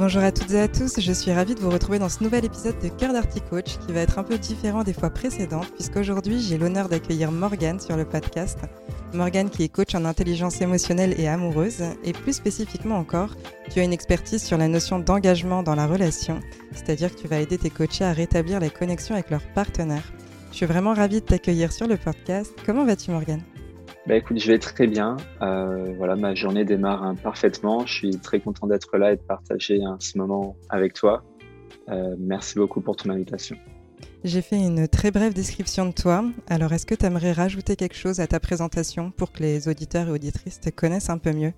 Bonjour à toutes et à tous, je suis ravie de vous retrouver dans ce nouvel épisode de Cœur d'Arty Coach qui va être un peu différent des fois précédentes puisqu'aujourd'hui j'ai l'honneur d'accueillir Morgane sur le podcast. Morgane qui est coach en intelligence émotionnelle et amoureuse et plus spécifiquement encore, tu as une expertise sur la notion d'engagement dans la relation, c'est-à-dire que tu vas aider tes coachés à rétablir les connexions avec leurs partenaires. Je suis vraiment ravie de t'accueillir sur le podcast. Comment vas-tu Morgane? Bah écoute, je vais très bien. Euh, voilà, ma journée démarre hein, parfaitement. Je suis très content d'être là et de partager hein, ce moment avec toi. Euh, merci beaucoup pour ton invitation. J'ai fait une très brève description de toi. Alors, est-ce que tu aimerais rajouter quelque chose à ta présentation pour que les auditeurs et auditrices te connaissent un peu mieux?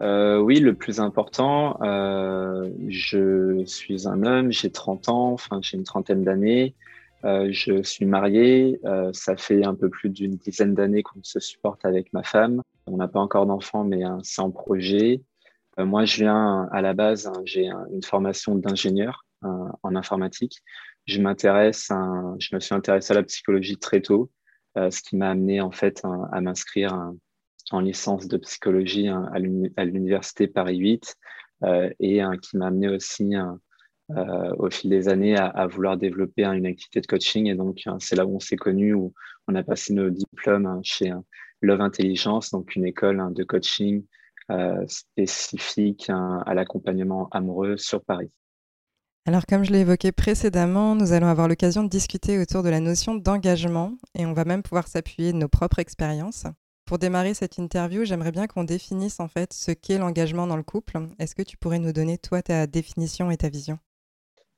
Euh, Oui, le plus important, je suis un homme, j'ai 30 ans, enfin j'ai une trentaine d'années. Euh, je suis marié, euh, ça fait un peu plus d'une dizaine d'années qu'on se supporte avec ma femme. On n'a pas encore d'enfant, mais c'est en projet. Euh, moi, je viens à la base, hein, j'ai une formation d'ingénieur en informatique. Je m'intéresse, je me suis intéressé à la psychologie très tôt, ce qui m'a amené en fait à m'inscrire en licence de psychologie à l'université Paris 8 et qui m'a amené aussi euh, au fil des années à, vouloir développer hein, une activité de coaching. Et donc, hein, c'est là où on s'est connus, où on a passé nos diplômes hein, chez Love Intelligence, donc une école de coaching euh, spécifique à l'accompagnement amoureux sur Paris. Alors, comme je l'ai évoqué précédemment, nous allons avoir l'occasion de discuter autour de la notion d'engagement et on va même pouvoir s'appuyer de nos propres expériences. Pour démarrer cette interview, j'aimerais bien qu'on définisse en fait ce qu'est l'engagement dans le couple. Est-ce que tu pourrais nous donner toi ta définition et ta vision?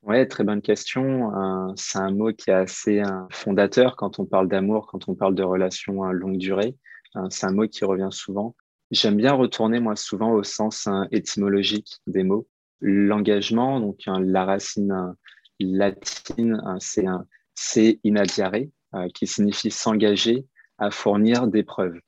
Ouais, très bonne question. Euh, c'est un mot qui est assez euh, fondateur quand on parle d'amour, quand on parle de relations à longue durée. Euh, c'est un mot qui revient souvent. J'aime bien retourner, moi, souvent au sens étymologique des mots. L'engagement, donc la racine latine, c'est c'est inadiare, qui signifie s'engager à fournir des preuves.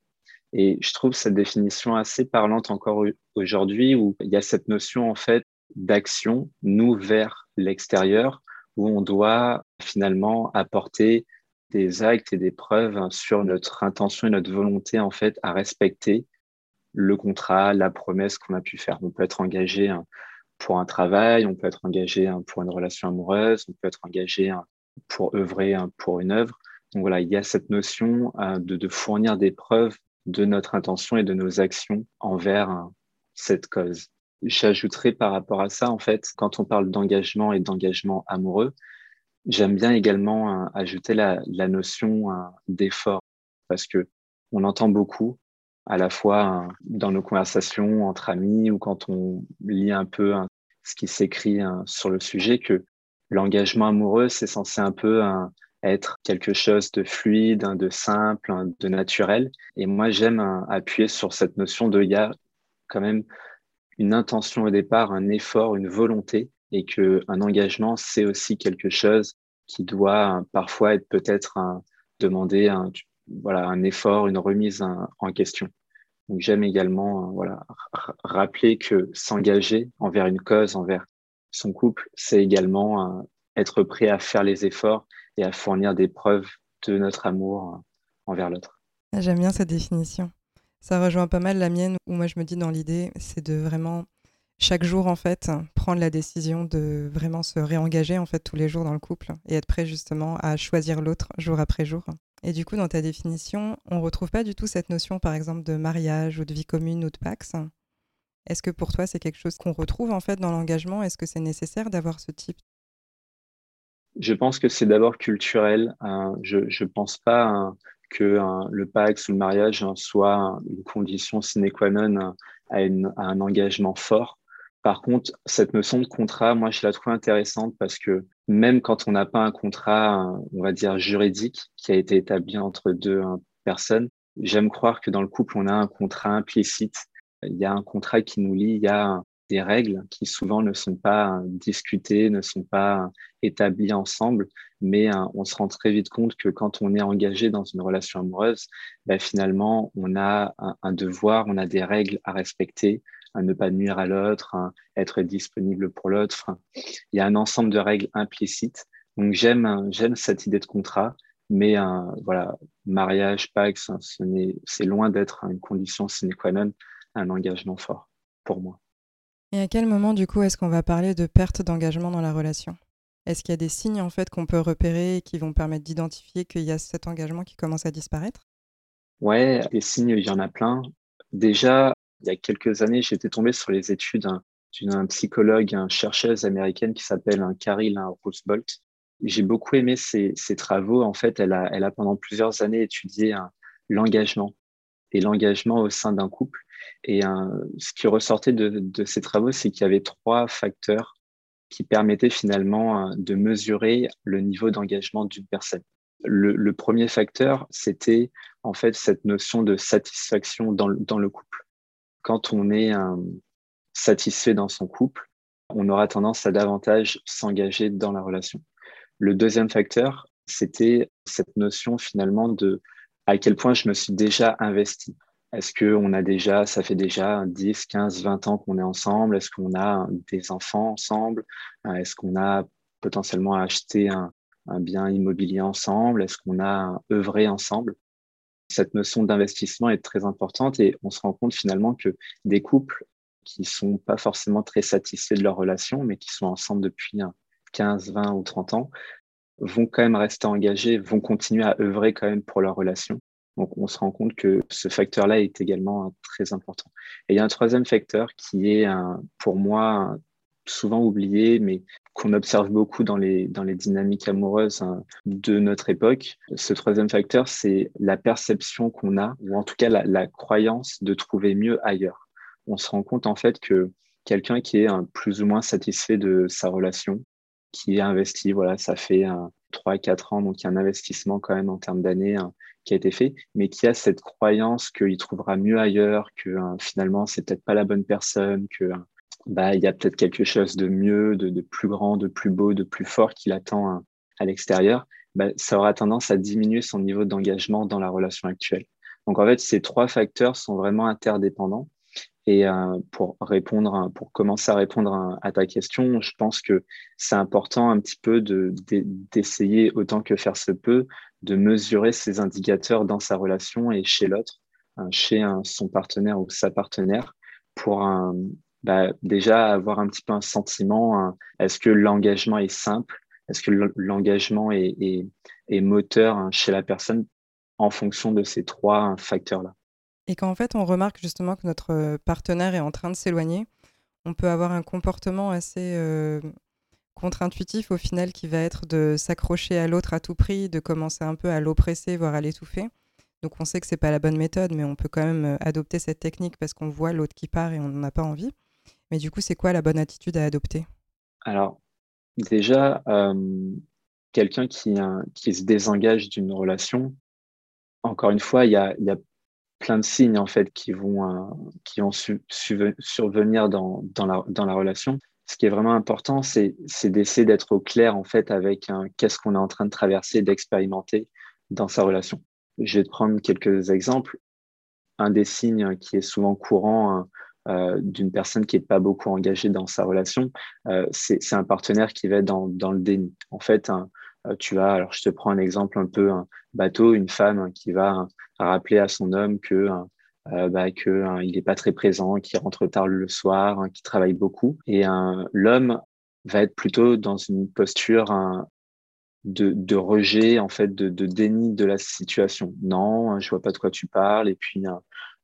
Et je trouve cette définition assez parlante encore aujourd'hui, où il y a cette notion, en fait, d'action, nous vers l'extérieur, où on doit finalement apporter des actes et des preuves sur notre intention et notre volonté en fait à respecter le contrat, la promesse qu'on a pu faire. On peut être engagé hein, pour un travail, on peut être engagé hein, pour une relation amoureuse, on peut être engagé hein, pour œuvrer pour une œuvre. Donc voilà, il y a cette notion de, de fournir des preuves de notre intention et de nos actions envers cette cause. J'ajouterais par rapport à ça, en fait, quand on parle d'engagement et d'engagement amoureux, j'aime bien également euh, ajouter la, notion euh, d'effort parce que on entend beaucoup à la fois euh, dans nos conversations entre amis ou quand on lit un peu ce qui s'écrit sur le sujet que l'engagement amoureux, c'est censé un peu être quelque chose de fluide, de simple, de naturel. Et moi, j'aime appuyer sur cette notion de il y a quand même une intention au départ, un effort, une volonté, et que un engagement, c'est aussi quelque chose qui doit euh, parfois être peut-être demander un, voilà, un effort, une remise en question. Donc j'aime également euh, voilà, rappeler que s'engager envers une cause, envers son couple, c'est également euh, être prêt à faire les efforts et à fournir des preuves de notre amour envers l'autre. J'aime bien cette définition. Ça rejoint pas mal la mienne où moi je me dis dans l'idée, c'est de vraiment chaque jour en fait prendre la décision de vraiment se réengager en fait tous les jours dans le couple et être prêt justement à choisir l'autre jour après jour. Et du coup dans ta définition, on retrouve pas du tout cette notion par exemple de mariage ou de vie commune ou de pax. Est-ce que pour toi c'est quelque chose qu'on retrouve en fait dans l'engagement? Est-ce que c'est nécessaire d'avoir ce type? Je pense que c'est d'abord culturel. Hein. je ne pense pas hein, que le Pax ou le mariage soit une condition sine qua non à, un engagement fort. Par contre, cette notion de contrat, moi, je la trouve intéressante parce que même quand on n'a pas un contrat, on va dire juridique, qui a été établi entre deux hein, personnes, j'aime croire que dans le couple, on a un contrat implicite. Il y a un contrat qui nous lie, il y a des règles qui souvent ne sont pas discutées, ne sont pas établies ensemble, mais on se rend très vite compte que quand on est engagé dans une relation amoureuse, ben, finalement, on a un, devoir, on a des règles à respecter, à ne pas nuire à l'autre, être disponible pour l'autre. il y a un ensemble de règles implicites. Donc j'aime j'aime cette idée de contrat, mais voilà, mariage, Pax, c'est loin d'être une condition sine qua non, un engagement fort pour moi. Et à quel moment, du coup, est-ce qu'on va parler de perte d'engagement dans la relation? Est-ce qu'il y a des signes, en fait, qu'on peut repérer et qui vont permettre d'identifier qu'il y a cet engagement qui commence à disparaître? Ouais, les signes, il y en a plein. Déjà, il y a quelques années, j'étais tombé sur les études d'une psychologue, une chercheuse américaine qui s'appelle Caril Roosevelt. J'ai beaucoup aimé ses, travaux. En fait, elle a, elle a pendant plusieurs années étudié l'engagement et l'engagement au sein d'un couple. Et ce qui ressortait de, ces travaux, c'est qu'il y avait trois facteurs qui permettaient finalement euh, de mesurer le niveau d'engagement d'une personne. Le, premier facteur, c'était en fait cette notion de satisfaction dans le, couple. Quand on est euh, satisfait dans son couple, on aura tendance à davantage s'engager dans la relation. Le deuxième facteur, c'était cette notion finalement de à quel point je me suis déjà investi. Est-ce qu'on a déjà, ça fait déjà 10, 15, 20 ans qu'on est ensemble? Est-ce qu'on a des enfants ensemble? Euh, Est-ce qu'on a potentiellement acheté un, bien immobilier ensemble? Est-ce qu'on a œuvré ensemble? Cette notion d'investissement est très importante et on se rend compte finalement que des couples qui sont pas forcément très satisfaits de leur relation, mais qui sont ensemble depuis 15, 20 ou 30 ans, vont quand même rester engagés, vont continuer à œuvrer quand même pour leur relation. Donc, on se rend compte que ce facteur-là est également très important. Et il y a un troisième facteur qui est, pour moi, souvent oublié, mais qu'on observe beaucoup dans les, dans les dynamiques amoureuses hein, de notre époque. Ce troisième facteur, c'est la perception qu'on a, ou en tout cas la, croyance de trouver mieux ailleurs. On se rend compte en fait que quelqu'un qui est plus ou moins satisfait de sa relation, qui est investi, voilà, ça fait 3-4 ans, donc il y a un investissement quand même en termes d'années hein, qui a été fait, mais qui a cette croyance qu'il trouvera mieux ailleurs, que hein, finalement c'est peut-être pas la bonne personne, que hein, bah il y a peut-être quelque chose de mieux, de, plus grand, de plus beau, de plus fort qui l'attend hein, à l'extérieur, bah, ça aura tendance à diminuer son niveau d'engagement dans la relation actuelle. Donc en fait, ces trois facteurs sont vraiment interdépendants. Et euh, pour répondre, pour commencer à répondre à, ta question, je pense que c'est important un petit peu d'essayer autant que faire se peut de mesurer ces indicateurs dans sa relation et chez l'autre, hein, chez son partenaire ou sa partenaire, pour bah, déjà avoir un petit peu un sentiment. Hein, est-ce que l'engagement est simple? Est-ce que l'engagement est, moteur hein, chez la personne en fonction de ces trois facteurs-là? Et quand en fait on remarque justement que notre partenaire est en train de s'éloigner, on peut avoir un comportement assez euh, contre-intuitif au final qui va être de s'accrocher à l'autre à tout prix, de commencer un peu à l'oppresser, voire à l'étouffer. Donc on sait que c'est pas la bonne méthode, mais on peut quand même euh, adopter cette technique parce qu'on voit l'autre qui part et on n'en a pas envie. Mais du coup, c'est quoi la bonne attitude à adopter? Alors, déjà, euh, quelqu'un qui, qui se désengage d'une relation, encore une fois, il y a, y a, plein de signes en fait qui vont, euh, qui vont survenir dans, dans, la, dans la relation ce qui est vraiment important, c'est d'essayer d'être au clair en fait avec qu'est-ce qu'on est en train de traverser, d'expérimenter dans sa relation. Je vais te prendre quelques exemples. Un des signes qui est souvent courant hein, euh, d'une personne qui n'est pas beaucoup engagée dans sa relation, euh, c'est un partenaire qui va être dans, le déni. En fait, euh, tu as, alors je te prends un exemple un peu un bateau, une femme qui va rappeler à son homme que euh, bah, qu'il hein, n'est pas très présent, qu'il rentre tard le soir, hein, qu'il travaille beaucoup. Et l'homme va être plutôt dans une posture hein, de, rejet, en fait, de, déni de la situation. Non, je vois pas de quoi tu parles. Et puis,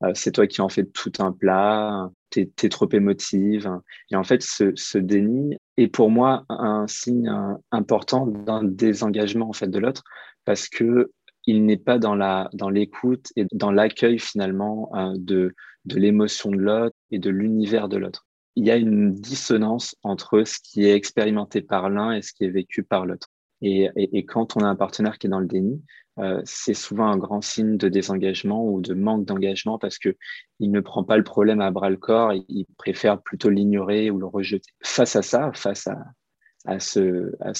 euh, c'est toi qui en fais tout un plat. Tu es, trop émotive. Et en fait, ce, ce, déni est pour moi un signe important d'un désengagement en fait de l'autre, parce que il n'est pas dans la dans l'écoute et dans l'accueil finalement euh, de de l'émotion de l'autre et de l'univers de l'autre. Il y a une dissonance entre ce qui est expérimenté par l'un et ce qui est vécu par l'autre. Et, et, quand on a un partenaire qui est dans le déni, euh, c'est souvent un grand signe de désengagement ou de manque d'engagement parce que il ne prend pas le problème à bras le corps, il préfère plutôt l'ignorer ou le rejeter. Face à ça, face à, à, ce, à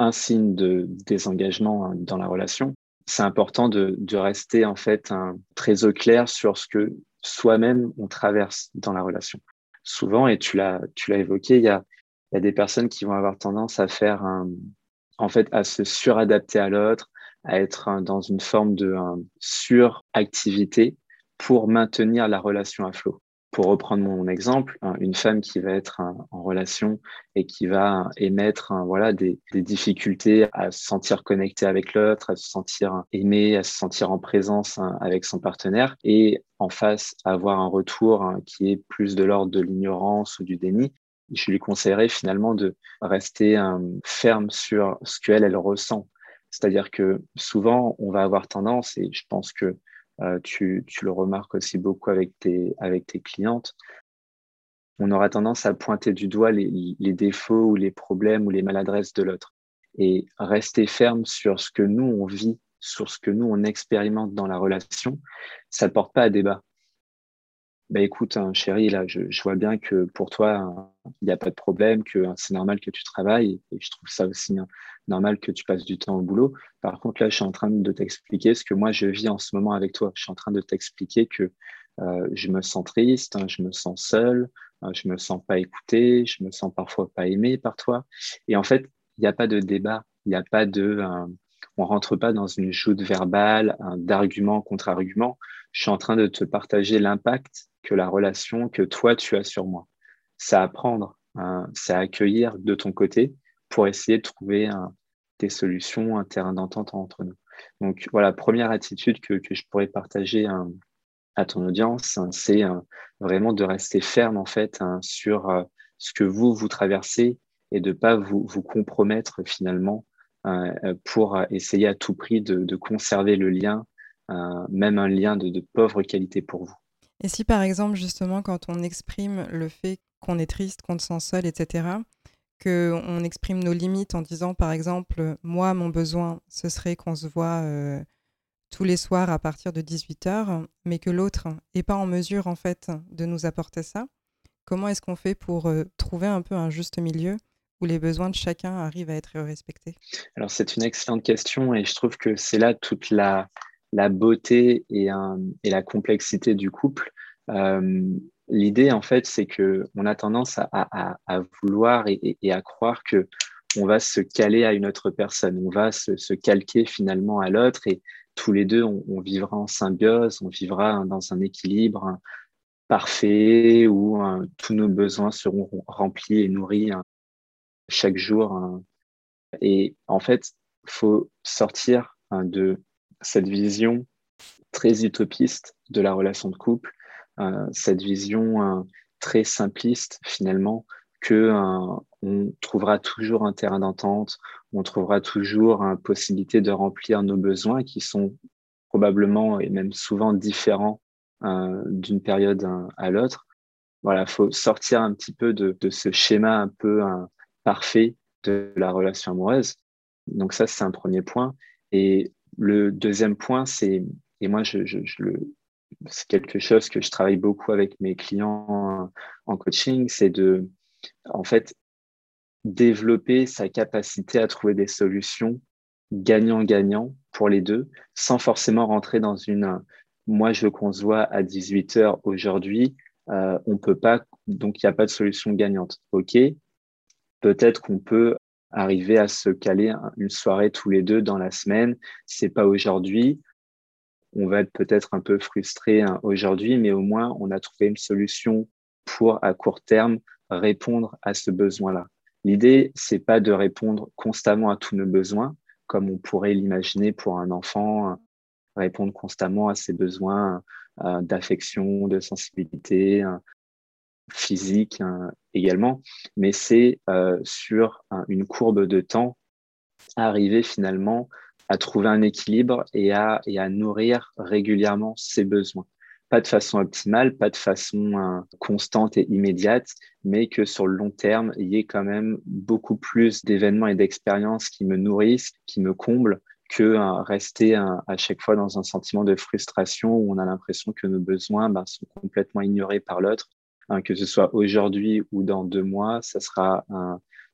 un signe de désengagement hein, dans la relation, c'est important de, rester en fait un, très au clair sur ce que soi-même on traverse dans la relation. Souvent, et tu l'as tu l'as évoqué, il y a, y a des personnes qui vont avoir tendance à faire un, en fait à se suradapter à l'autre, à être dans une forme de suractivité pour maintenir la relation à flot. Pour reprendre mon exemple, une femme qui va être en relation et qui va émettre voilà, des, difficultés à se sentir connectée avec l'autre, à se sentir aimée, à se sentir en présence hein, avec son partenaire et en face avoir un retour hein, qui est plus de l'ordre de l'ignorance ou du déni, je lui conseillerais finalement de rester ferme sur ce qu'elle, elle ressent. C'est-à-dire que souvent, on va avoir tendance, et je pense que euh, tu, le remarques aussi beaucoup avec tes, avec tes clientes, on aura tendance à pointer du doigt les, défauts ou les problèmes ou les maladresses de l'autre. Et rester ferme sur ce que nous, on vit, sur ce que nous, on expérimente dans la relation, ça ne porte pas à débat. Bah écoute, hein, chérie, là, je, vois bien que pour toi, il n'y a pas de problème, que hein, c'est normal que tu travailles, et, je trouve ça aussi hein, normal que tu passes du temps au boulot. Par contre, là, je suis en train de t'expliquer ce que moi, je vis en ce moment avec toi. Je suis en train de t'expliquer que euh, je me sens triste, je me sens seul, je me sens pas écouté, je me sens parfois pas aimé par toi. Et en fait, il n'y a pas de débat, il n'y a pas de... On rentre pas dans une joute verbale, d'argument contre argument. Je suis en train de te partager l'impact que la relation que toi tu as sur moi. C'est à prendre, hein, c'est accueillir de ton côté pour essayer de trouver des solutions, un terrain d'entente entre nous. Donc voilà, première attitude que, je pourrais partager hein, à ton audience, hein, c'est vraiment de rester ferme en fait sur euh, ce que vous vous traversez et de pas vous, vous compromettre finalement euh, pour essayer à tout prix de, conserver le lien, même un lien de pauvre qualité pour vous. Et si par exemple, justement, quand on exprime le fait qu'on est triste, qu'on se sent seul, etc., qu'on exprime nos limites en disant, par exemple, moi, mon besoin, ce serait qu'on se voit euh, tous les soirs à partir de 18h, mais que l'autre n'est pas en mesure, en fait, de nous apporter ça, comment est-ce qu'on fait pour euh, trouver un peu un juste milieu où les besoins de chacun arrivent à être respectés? Alors, c'est une excellente question et je trouve que c'est là toute la, la beauté et, la complexité du couple. Euh, l'idée, en fait, c'est que on a tendance à, vouloir et, à croire que on va se caler à une autre personne, on va se, calquer finalement à l'autre et tous les deux, on, vivra en symbiose, on vivra dans un équilibre parfait où hein, tous nos besoins seront remplis et nourris hein, chaque jour. Hein. Et en fait, faut sortir de cette vision très utopiste de la relation de couple, euh, cette vision euh, très simpliste finalement que euh, on trouvera toujours un terrain d'entente, on trouvera toujours une possibilité de remplir nos besoins qui sont probablement et même souvent différents d'une période à l'autre. Voilà, faut sortir un petit peu de, de ce schéma un peu parfait de la relation amoureuse. Donc ça, c'est un premier point. Et le deuxième point, c'est, et moi, je, c'est quelque chose que je travaille beaucoup avec mes clients en coaching, c'est de, en fait, développer sa capacité à trouver des solutions gagnant-gagnant pour les deux, sans forcément rentrer dans une, moi, je veux à 18 heures aujourd'hui, euh, on peut pas, donc il n'y a pas de solution gagnante. OK, peut-être qu'on peut arriver à se caler une soirée tous les deux dans la semaine. C'est pas aujourd'hui. On va être peut-être un peu frustré hein, aujourd'hui, mais au moins on a trouvé une solution pour à court terme répondre à ce besoin-là. L'idée, c'est pas de répondre constamment à tous nos besoins, comme on pourrait l'imaginer pour un enfant, répondre constamment à ses besoins euh, d'affection, de sensibilité, physique hein, également, mais c'est euh, sur une courbe de temps arriver finalement à trouver un équilibre et à, nourrir régulièrement ses besoins. pas de façon optimale, pas de façon euh, constante et immédiate, mais que sur le long terme, il y ait quand même beaucoup plus d'événements et d'expériences qui me nourrissent, qui me comblent, que euh, rester à chaque fois dans un sentiment de frustration où on a l'impression que nos besoins ben, sont complètement ignorés par l'autre. Hein, que ce soit aujourd'hui ou dans deux mois, ça sera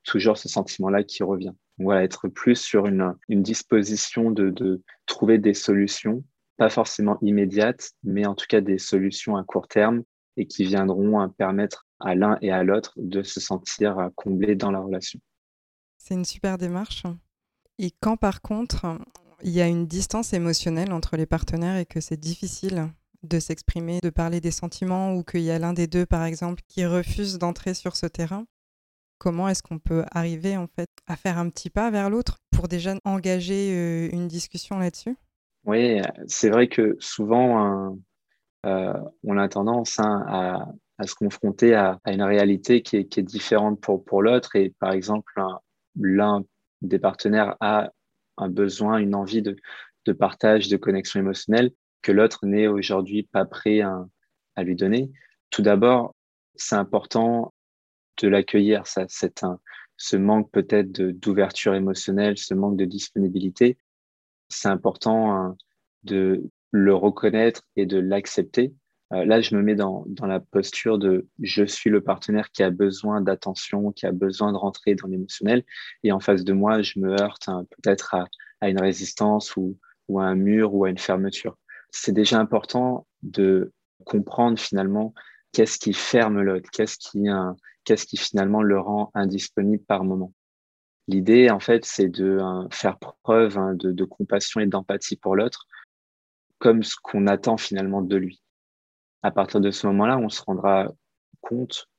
toujours ce sentiment-là qui revient. voilà, être plus sur une, disposition de, de trouver des solutions pas forcément immédiates, mais en tout cas des solutions à court terme et qui viendront hein, permettre à l'un et à l'autre de se sentir euh, comblés dans la relation. C'est une super démarche. Et quand par contre, il y a une distance émotionnelle entre les partenaires et que c'est difficile de s'exprimer, de parler des sentiments, ou qu'il y a l'un des deux, par exemple, qui refuse d'entrer sur ce terrain, comment est-ce qu'on peut arriver en fait à faire un petit pas vers l'autre pour déjà engager euh, une discussion là-dessus? Oui, c'est vrai que souvent, euh, on a tendance hein, à, se confronter à, une réalité qui est, différente pour, pour l'autre. Et par exemple, l'un des partenaires a un besoin, une envie de, de partage, de connexion émotionnelle que l'autre n'est aujourd'hui pas prêt à, lui donner. Tout d'abord, c'est important de l'accueillir, c'est un, ce manque peut-être d'ouverture émotionnelle, ce manque de disponibilité, c'est important hein, de le reconnaître et de l'accepter. Euh, là, je me mets dans, dans la posture de je suis le partenaire qui a besoin d'attention, qui a besoin de rentrer dans l'émotionnel. Et en face de moi, je me heurte hein, peut-être à, à, une résistance ou, ou à un mur ou à une fermeture. C'est déjà important de comprendre finalement qu'est-ce qui ferme l'autre, qu'est-ce qui, hein, qu'est-ce qui finalement le rend indisponible par moment. L'idée, en fait, c'est de hein, faire preuve hein, de, compassion et d'empathie pour l'autre, comme ce qu'on attend finalement de lui. À partir de ce moment-là, on se rendra compte,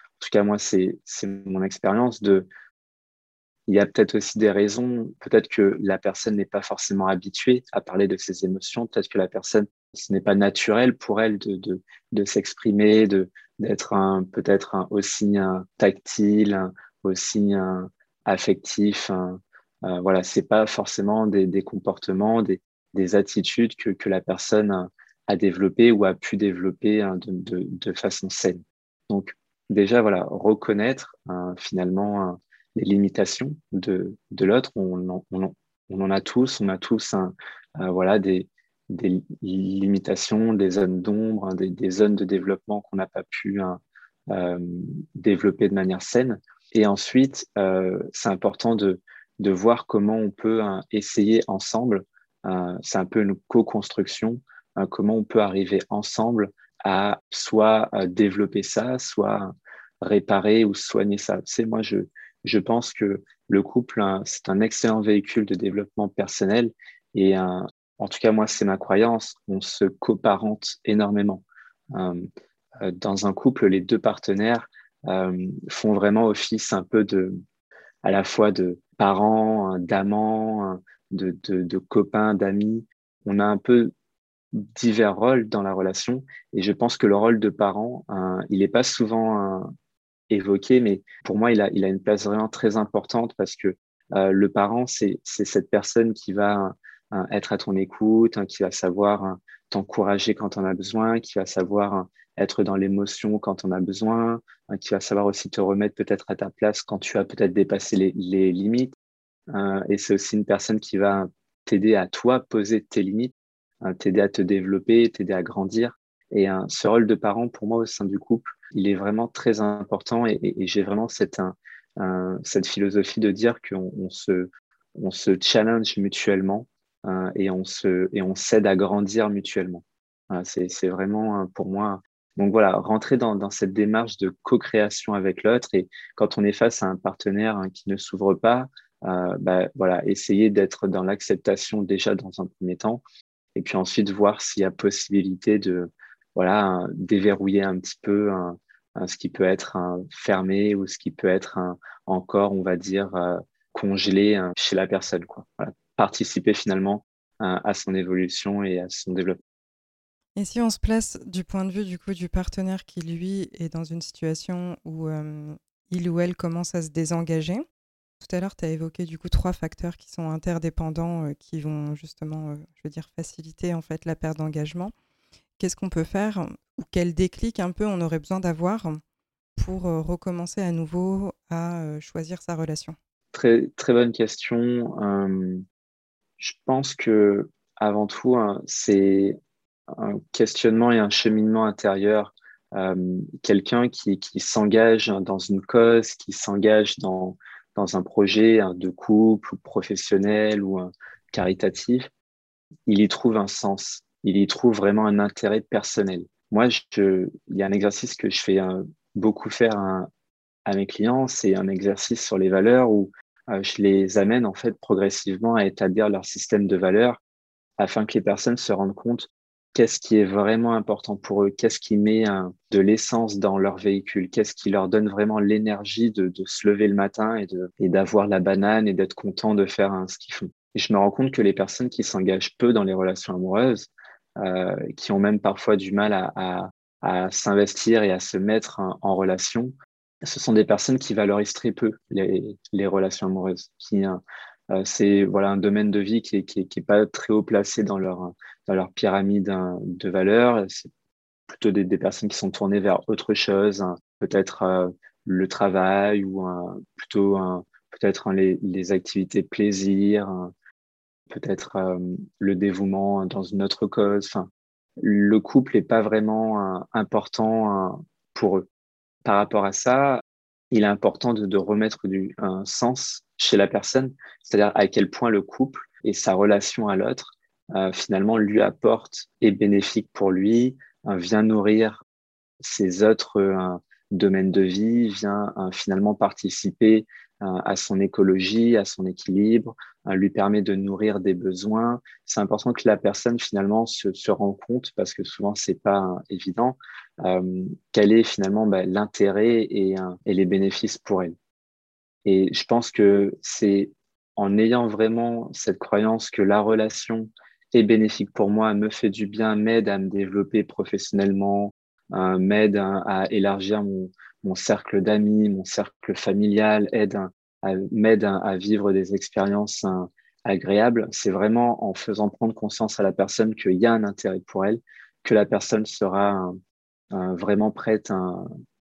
en tout cas moi, c'est mon expérience, de il y a peut-être aussi des raisons, peut-être que la personne n'est pas forcément habituée à parler de ses émotions, peut-être que la personne, ce n'est pas naturel pour elle de, de, de s'exprimer, d'être peut-être aussi un tactile, aussi un, affectif. Hein. Euh, voilà, c'est pas forcément des, des comportements, des, des, attitudes que, que la personne a développées ou a pu développer hein, de, de, de, façon saine. Donc déjà, voilà, reconnaître hein, finalement les limitations de, de l'autre. On, on, on, en a tous, on a tous euh, voilà, des, des limitations, des zones d'ombre, des, des, zones de développement qu'on n'a pas pu euh, développer de manière saine. Et ensuite, euh, c'est important de, de voir comment on peut hein, essayer ensemble, c'est un peu une co-construction, hein, comment on peut arriver ensemble à soit développer ça, soit réparer ou soigner ça. Sais, moi, je, je pense que le couple, hein, c'est un excellent véhicule de développement personnel et en tout cas, moi, c'est ma croyance, on se coparente énormément. Euh, dans un couple, les deux partenaires euh, font vraiment office un peu de, à la fois de parents, d'amants, de, de, copains, d'amis. On a un peu divers rôles dans la relation et je pense que le rôle de parent, hein, il n'est pas souvent hein, évoqué, mais pour moi, il a, une place vraiment très importante parce que euh, le parent, c'est cette personne qui va hein, être à ton écoute, qui va savoir t'encourager quand on a besoin, qui va savoir être dans l'émotion quand on a besoin, hein, qui va savoir aussi te remettre peut-être à ta place quand tu as peut-être dépassé les, limites. Euh, et c'est aussi une personne qui va t'aider à toi poser tes limites, hein, t'aider à te développer, t'aider à grandir. Et euh, ce rôle de parent, pour moi, au sein du couple, il est vraiment très important. Et, j'ai vraiment cette, philosophie de dire qu'on on se, challenge mutuellement euh, et on s'aide à grandir mutuellement. c'est vraiment pour moi donc voilà, rentrer dans, cette démarche de co-création avec l'autre et quand on est face à un partenaire hein, qui ne s'ouvre pas, euh, bah, voilà, essayer d'être dans l'acceptation déjà dans un premier temps et puis ensuite voir s'il y a possibilité de voilà déverrouiller un petit peu ce qui peut être fermé ou ce qui peut être encore, on va dire, euh, congelé hein, chez la personne. Quoi. Participer finalement à son évolution et à son développement. Et si on se place du point de vue du coup du partenaire qui lui est dans une situation où il ou elle commence à se désengager, tout à l'heure tu as évoqué du coup trois facteurs qui sont interdépendants qui vont justement, je veux dire, faciliter en fait la perte d'engagement. Qu'est-ce qu'on peut faire ou quel déclic un peu on aurait besoin d'avoir pour recommencer à nouveau à choisir sa relation? Très, très bonne question. je pense que avant tout, hein, c'est un questionnement et un cheminement intérieur. Quelqu'un qui, s'engage dans une cause, qui s'engage dans, dans un projet de couple ou professionnel ou caritatif, il y trouve un sens, il y trouve vraiment un intérêt personnel. Moi, il y a un exercice que je fais beaucoup faire à, mes clients, c'est un exercice sur les valeurs où euh, je les amène en fait progressivement à établir leur système de valeurs afin que les personnes se rendent compte qu'est-ce qui est vraiment important pour eux, qu'est-ce qui met de l'essence dans leur véhicule, qu'est-ce qui leur donne vraiment l'énergie de, se lever le matin et d'avoir la banane et d'être content de faire ce qu'ils font. Et je me rends compte que les personnes qui s'engagent peu dans les relations amoureuses, euh, qui ont même parfois du mal à, s'investir et à se mettre en, relation, ce sont des personnes qui valorisent très peu les, relations amoureuses. Euh, euh, c'est voilà un domaine de vie qui est, qui, est, pas très haut placé dans leur pyramide hein, de valeurs. C'est plutôt des, personnes qui sont tournées vers autre chose, hein. peut-être le travail ou plutôt peut-être les, les, activités plaisir, peut-être le dévouement dans une autre cause. Le couple n'est pas vraiment euh, important euh, pour eux. Par rapport à ça, il est important de, remettre du sens chez la personne, c'est-à-dire à quel point le couple et sa relation à l'autre euh, finalement lui apporte et bénéfique pour lui, vient nourrir ses autres domaines de vie, vient finalement participer à son écologie, à son équilibre, lui permet de nourrir des besoins. C'est important que la personne finalement se, se rende compte, parce que souvent c'est pas évident, euh, quel est finalement bah, l'intérêt et, euh, et les bénéfices pour elle. Et je pense que c'est en ayant vraiment cette croyance que la relation est bénéfique pour moi, me fait du bien, m'aide à me développer professionnellement, euh, m'aide à, élargir mon, mon cercle d'amis, mon cercle familial, aide m'aide à, vivre des expériences hein, agréables. C'est vraiment en faisant prendre conscience à la personne qu'il y a un intérêt pour elle, que la personne sera vraiment prête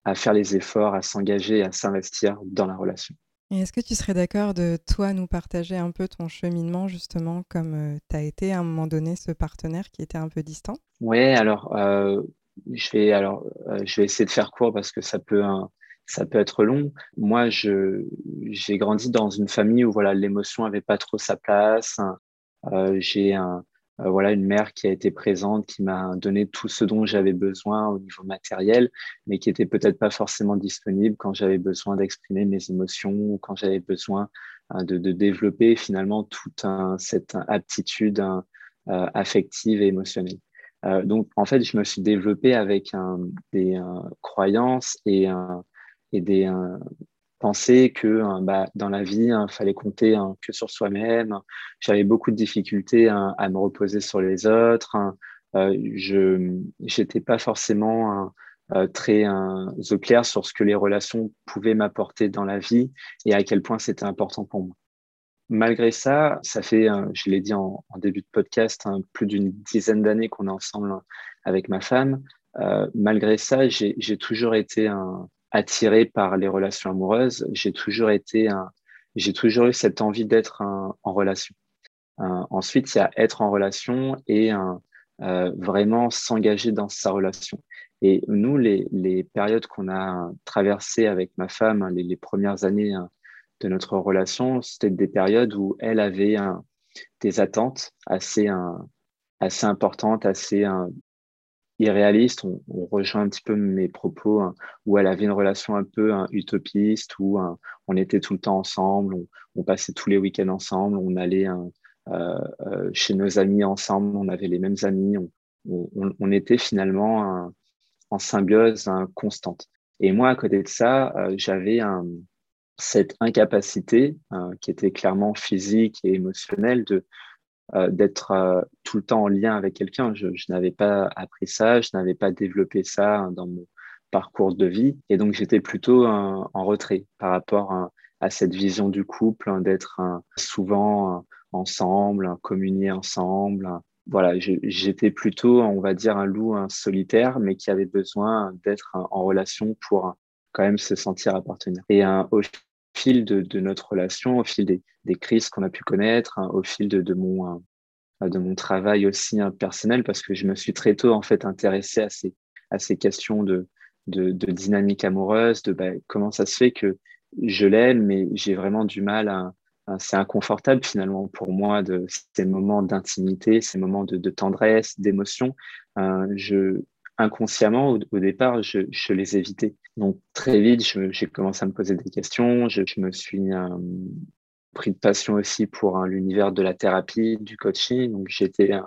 à faire les efforts, à s'engager, à s'investir dans la relation. Et est-ce que tu serais d'accord de toi nous partager un peu ton cheminement justement comme euh, tu as été à un moment donné ce partenaire qui était un peu distant? Oui, alors euh, je vais alors euh, je vais essayer de faire court parce que ça peut ça peut être long. Moi, je j'ai grandi dans une famille où voilà l'émotion avait pas trop sa place. Euh, j'ai un euh, voilà une mère qui a été présente, qui m'a donné tout ce dont j'avais besoin au niveau matériel, mais qui était peut-être pas forcément disponible quand j'avais besoin d'exprimer mes émotions ou quand j'avais besoin de, de, développer finalement toute cette aptitude affective et émotionnelle. Euh, donc, en fait, je me suis développé avec des croyances et, et des pensées que bah, dans la vie, il hein, fallait compter hein, que sur soi-même. J'avais beaucoup de difficultés hein, à me reposer sur les autres. Euh, je n'étais pas forcément euh, très au clair sur ce que les relations pouvaient m'apporter dans la vie et à quel point c'était important pour moi. Malgré ça, ça fait, euh, je l'ai dit en, début de podcast, hein, plus d'une dizaine d'années qu'on est ensemble hein, avec ma femme. Euh, malgré ça, j'ai toujours été attiré par les relations amoureuses. J'ai toujours été, j'ai toujours eu cette envie d'être en relation. Euh, ensuite, il y a être en relation et vraiment s'engager dans sa relation. Et nous, les, périodes qu'on a traversées avec ma femme, hein, les premières années de notre relation, c'était des périodes où elle avait des attentes assez, assez importantes, assez irréalistes. On, rejoint un petit peu mes propos, hein, où elle avait une relation un peu utopiste, où on était tout le temps ensemble, on, passait tous les week-ends ensemble, on allait euh, euh, chez nos amis ensemble, on avait les mêmes amis, on, était finalement en symbiose constante. Et moi, à côté de ça, euh, j'avais un, cette incapacité euh, qui était clairement physique et émotionnelle de euh, d'être euh, tout le temps en lien avec quelqu'un. Je, n'avais pas appris ça, je n'avais pas développé ça dans mon parcours de vie, et donc j'étais plutôt en retrait par rapport à, à, cette vision du couple, hein, d'être souvent ensemble, communier ensemble. voilà, j'étais plutôt, on va dire, un loup solitaire, mais qui avait besoin d'être en relation pour quand même se sentir appartenir. Et au fil de, notre relation, au fil des, crises qu'on a pu connaître, hein, au fil de, de mon travail aussi hein, personnel, parce que je me suis très tôt en fait intéressé à ces, questions de, de, dynamique amoureuse, de bah, comment ça se fait que je l'aime, mais j'ai vraiment du mal à, c'est inconfortable finalement pour moi de ces moments d'intimité, ces moments de, tendresse, d'émotion. Euh, je inconsciemment au, départ, je, les évitais. Donc très vite, j'ai commencé à me poser des questions. Je, me suis euh, pris de passion aussi pour hein, l'univers de la thérapie, du coaching. Donc été euh,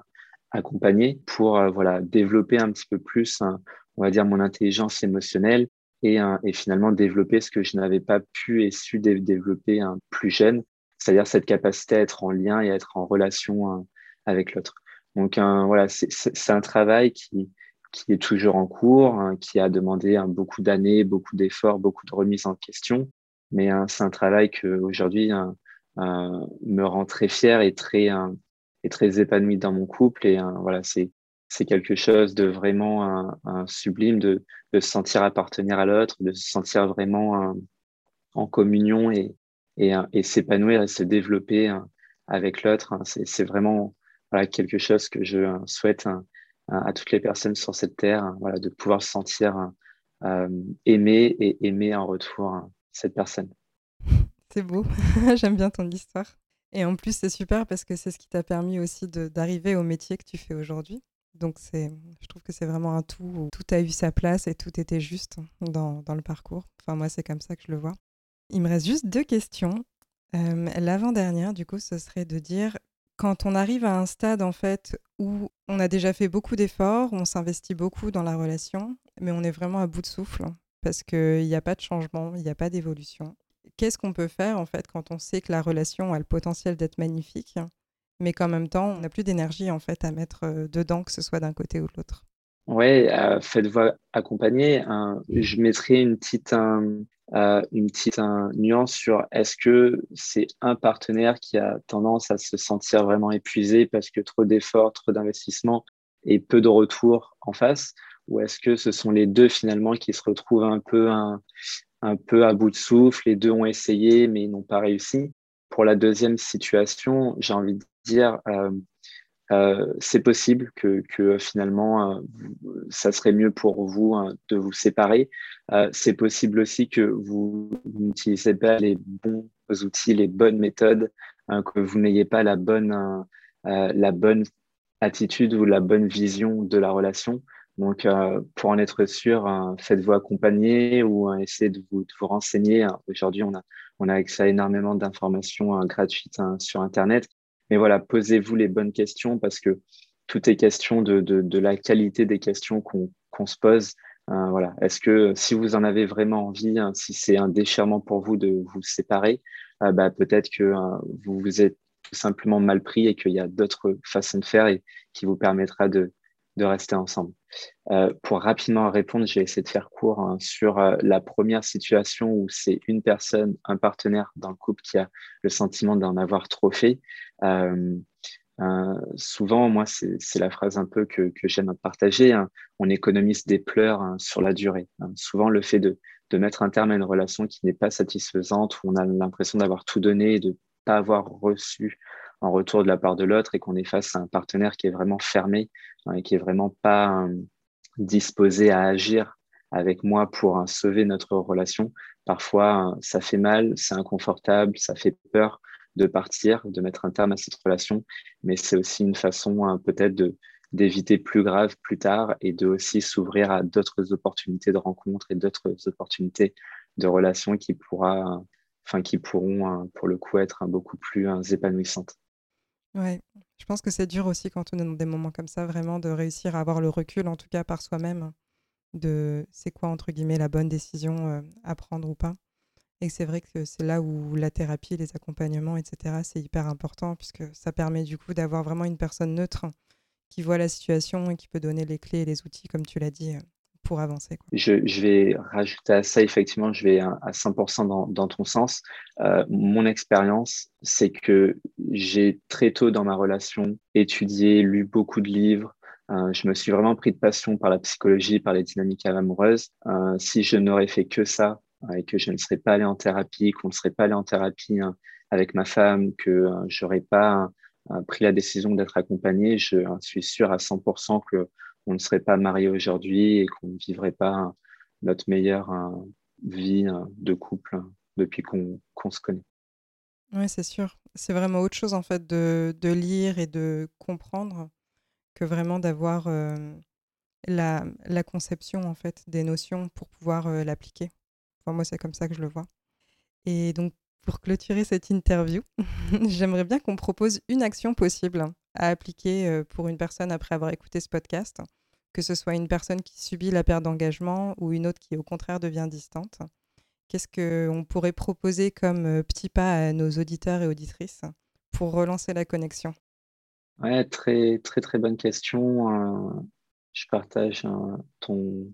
accompagné pour voilà développer un petit peu plus, on va dire, mon intelligence émotionnelle et, et finalement développer ce que je n'avais pas pu et su développer plus jeune, c'est-à-dire cette capacité à être en lien et à être en relation hein, avec l'autre. Donc voilà, c'est un travail qui, qui est toujours en cours, hein, qui a demandé hein, beaucoup d'années, beaucoup d'efforts, beaucoup de remises en question. Mais c'est un travail que aujourd'hui euh, me rend très fier et très, et très épanoui dans mon couple. Et voilà, c'est c'est quelque chose de vraiment sublime de, de, se sentir appartenir à l'autre, de se sentir vraiment en communion et, et, s'épanouir et se développer avec l'autre. C'est vraiment quelque chose que je souhaite à toutes les personnes sur cette terre, voilà, de pouvoir se sentir euh, aimé et aimer en retour cette personne. C'est beau, j'aime bien ton histoire. Et en plus, c'est super parce que c'est ce qui t'a permis aussi d'arriver au métier que tu fais aujourd'hui. Donc, je trouve que c'est vraiment un tout où tout a eu sa place et tout était juste dans, dans le parcours. Enfin, moi, c'est comme ça que je le vois. Il me reste juste deux questions. Euh, l'avant-dernière, du coup, ce serait de dire quand on arrive à un stade en fait où on a déjà fait beaucoup d'efforts, on s'investit beaucoup dans la relation, mais on est vraiment à bout de souffle parce qu'il n'y a pas de changement, il n'y a pas d'évolution. Qu'est-ce qu'on peut faire en fait quand on sait que la relation a le potentiel d'être magnifique, mais qu'en même temps on n'a plus d'énergie en fait à mettre euh, dedans, que ce soit d'un côté ou de l'autre? Oui, euh, faites-vous accompagner. je mettrai une petite, euh, une petite nuance sur est-ce que c'est un partenaire qui a tendance à se sentir vraiment épuisé parce que trop d'efforts, trop d'investissements et peu de retours en face? Ou est-ce que ce sont les deux finalement qui se retrouvent un peu un, peu à bout de souffle, les deux ont essayé mais ils n'ont pas réussi. Pour la deuxième situation, j'ai envie de dire euh, euh, c'est possible que, que finalement, euh, ça serait mieux pour vous hein, de vous séparer. Euh, c'est possible aussi que vous n'utilisez pas les bons outils, les bonnes méthodes, hein, que vous n'ayez pas la bonne, la bonne attitude ou la bonne vision de la relation. Donc, pour en être sûr, hein, faites-vous accompagner ou essayez de vous, de vous renseigner. Aujourd'hui, on a, on a accès à énormément d'informations gratuites sur Internet mais voilà, posez-vous les bonnes questions parce que tout est question de, la qualité des questions qu'on se pose. Euh, voilà. Est-ce que si vous en avez vraiment envie, hein, si c'est un déchirement pour vous de vous séparer, euh, bah, peut-être que euh, vous vous êtes tout simplement mal pris et qu'il y a d'autres façons de faire et qui vous permettra de, rester ensemble. Pour rapidement répondre, j'ai essayé de faire court hein, sur la première situation où c'est une personne, un partenaire le couple qui a le sentiment d'en avoir trop fait. Euh, souvent, moi, c'est la phrase un peu que, j'aime partager. Hein. on économise des pleurs hein, sur la durée. souvent, le fait de, mettre un terme à une relation qui n'est pas satisfaisante, où on a l'impression d'avoir tout donné et de ne pas avoir reçu en retour de la part de l'autre et qu'on est face à un partenaire qui est vraiment fermé hein, et qui est vraiment pas euh, disposé à agir avec moi pour euh, sauver notre relation. Parfois, euh, ça fait mal, c'est inconfortable, ça fait peur de partir, de mettre un terme à cette relation, mais c'est aussi une façon peut-être de d'éviter plus grave plus tard et de aussi s'ouvrir à d'autres opportunités de rencontres et d'autres opportunités de relations qui pourra, enfin qui pourront pour le coup être beaucoup plus épanouissantes. Ouais, je pense que c'est dur aussi quand on est dans des moments comme ça, vraiment de réussir à avoir le recul, en tout cas par soi-même, de c'est quoi, entre guillemets, la bonne décision euh, à prendre ou pas. Et c'est vrai que c'est là où la thérapie, les accompagnements, etc., c'est hyper important, puisque ça permet du coup d'avoir vraiment une personne neutre qui voit la situation et qui peut donner les clés et les outils, comme tu l'as dit, euh, pour avancer. Je, vais rajouter à ça, effectivement, je vais à, 100% dans, ton sens. Euh, mon expérience, c'est que j'ai très tôt dans ma relation étudié, lu beaucoup de livres. Euh, je me suis vraiment pris de passion par la psychologie, par les dynamiques amoureuses. Si je n'aurais fait que ça et que je ne serais pas allé en thérapie, qu'on ne serait pas allé en thérapie hein, avec ma femme, que j'aurais pas pris la décision d'être accompagné, je suis sûr à 100% que on ne serait pas marié aujourd'hui et qu'on ne vivrait pas notre meilleure euh, vie euh, de couple euh, depuis qu'on se connaît. Oui, c'est sûr. C'est vraiment autre chose en fait de, lire et de comprendre que vraiment d'avoir la, la, conception en fait des notions pour pouvoir l'appliquer. Enfin, moi, c'est comme ça que je le vois. Et donc, pour clôturer cette interview, j'aimerais bien qu'on propose une action possible à appliquer euh, pour une personne après avoir écouté ce podcast, que ce soit une personne qui subit la perte d'engagement ou une autre qui au contraire devient distante. Qu'est-ce qu'on pourrait proposer comme euh, petit pas à nos auditeurs et auditrices pour relancer la connexion? Ouais, très très très bonne question. Euh, je partage ton,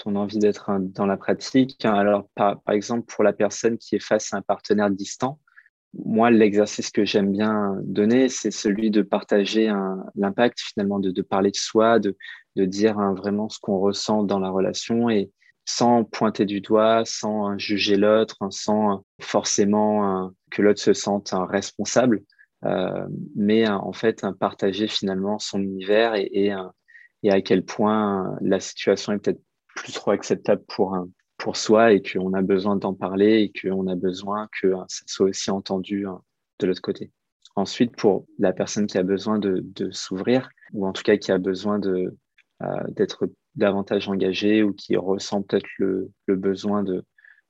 ton envie d'être dans la pratique. Alors, par, par, exemple, pour la personne qui est face à un partenaire distant, moi, l'exercice que j'aime bien donner, c'est celui de partager l'impact finalement, de, parler de soi, de, de dire hein, vraiment ce qu'on ressent dans la relation et sans pointer du doigt, sans hein, juger l'autre, hein, sans forcément que l'autre se sente responsable, euh, mais en fait partager finalement son univers et, et, et à quel point la situation est peut-être plus trop acceptable pour, soi et qu'on a besoin d'en parler et qu'on a besoin que ça soit aussi entendu hein, de l'autre côté. Ensuite, pour la personne qui a besoin de, s'ouvrir, ou en tout cas qui a besoin euh, d'être davantage engagée ou qui ressent peut-être le, le, besoin de,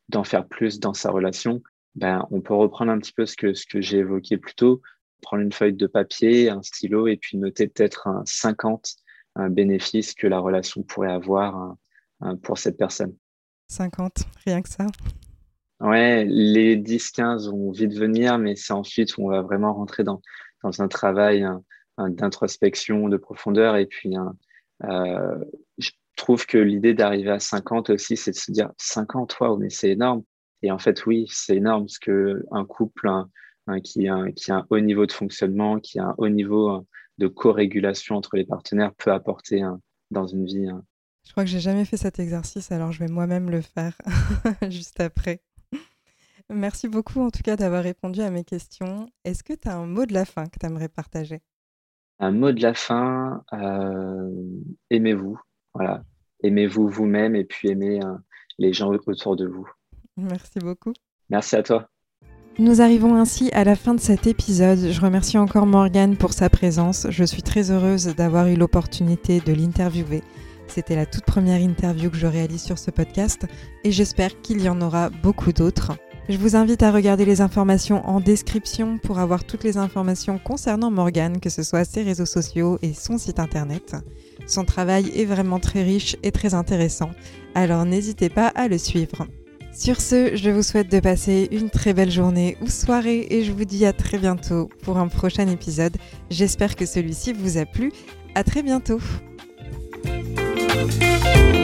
d'en faire plus dans sa relation, ben, on peut reprendre un petit peu ce que, j'ai évoqué plus tôt, prendre une feuille de papier, un stylo et puis noter peut-être un 50 un bénéfice que la relation pourrait avoir Hein, pour cette personne. 50, rien que ça. Ouais, les 10-15 vont vite venir, mais c'est ensuite où on va vraiment rentrer dans, dans un travail d'introspection, de profondeur. Et puis, euh, je trouve que l'idée d'arriver à 50 aussi, c'est de se dire 50, waouh, mais c'est énorme. Et en fait, oui, c'est énorme parce qu'un couple qui, a, qui a un haut niveau de fonctionnement, qui a un haut niveau de co-régulation entre les partenaires peut apporter dans une vie je crois que j'ai jamais fait cet exercice, alors je vais moi-même le faire juste après. Merci beaucoup en tout cas d'avoir répondu à mes questions. Est-ce que tu as un mot de la fin que tu aimerais partager? Un mot de la fin, euh, aimez-vous. Voilà. Aimez-vous vous-même et puis aimez euh, les gens autour de vous. Merci beaucoup. Merci à toi. Nous arrivons ainsi à la fin de cet épisode. Je remercie encore Morgane pour sa présence. Je suis très heureuse d'avoir eu l'opportunité de l'interviewer. C'était la toute première interview que je réalise sur ce podcast et j'espère qu'il y en aura beaucoup d'autres. Je vous invite à regarder les informations en description pour avoir toutes les informations concernant Morgane, que ce soit ses réseaux sociaux et son site internet. Son travail est vraiment très riche et très intéressant, alors n'hésitez pas à le suivre. Sur ce, je vous souhaite de passer une très belle journée ou soirée et je vous dis à très bientôt pour un prochain épisode. J'espère que celui-ci vous a plu. À très bientôt. Música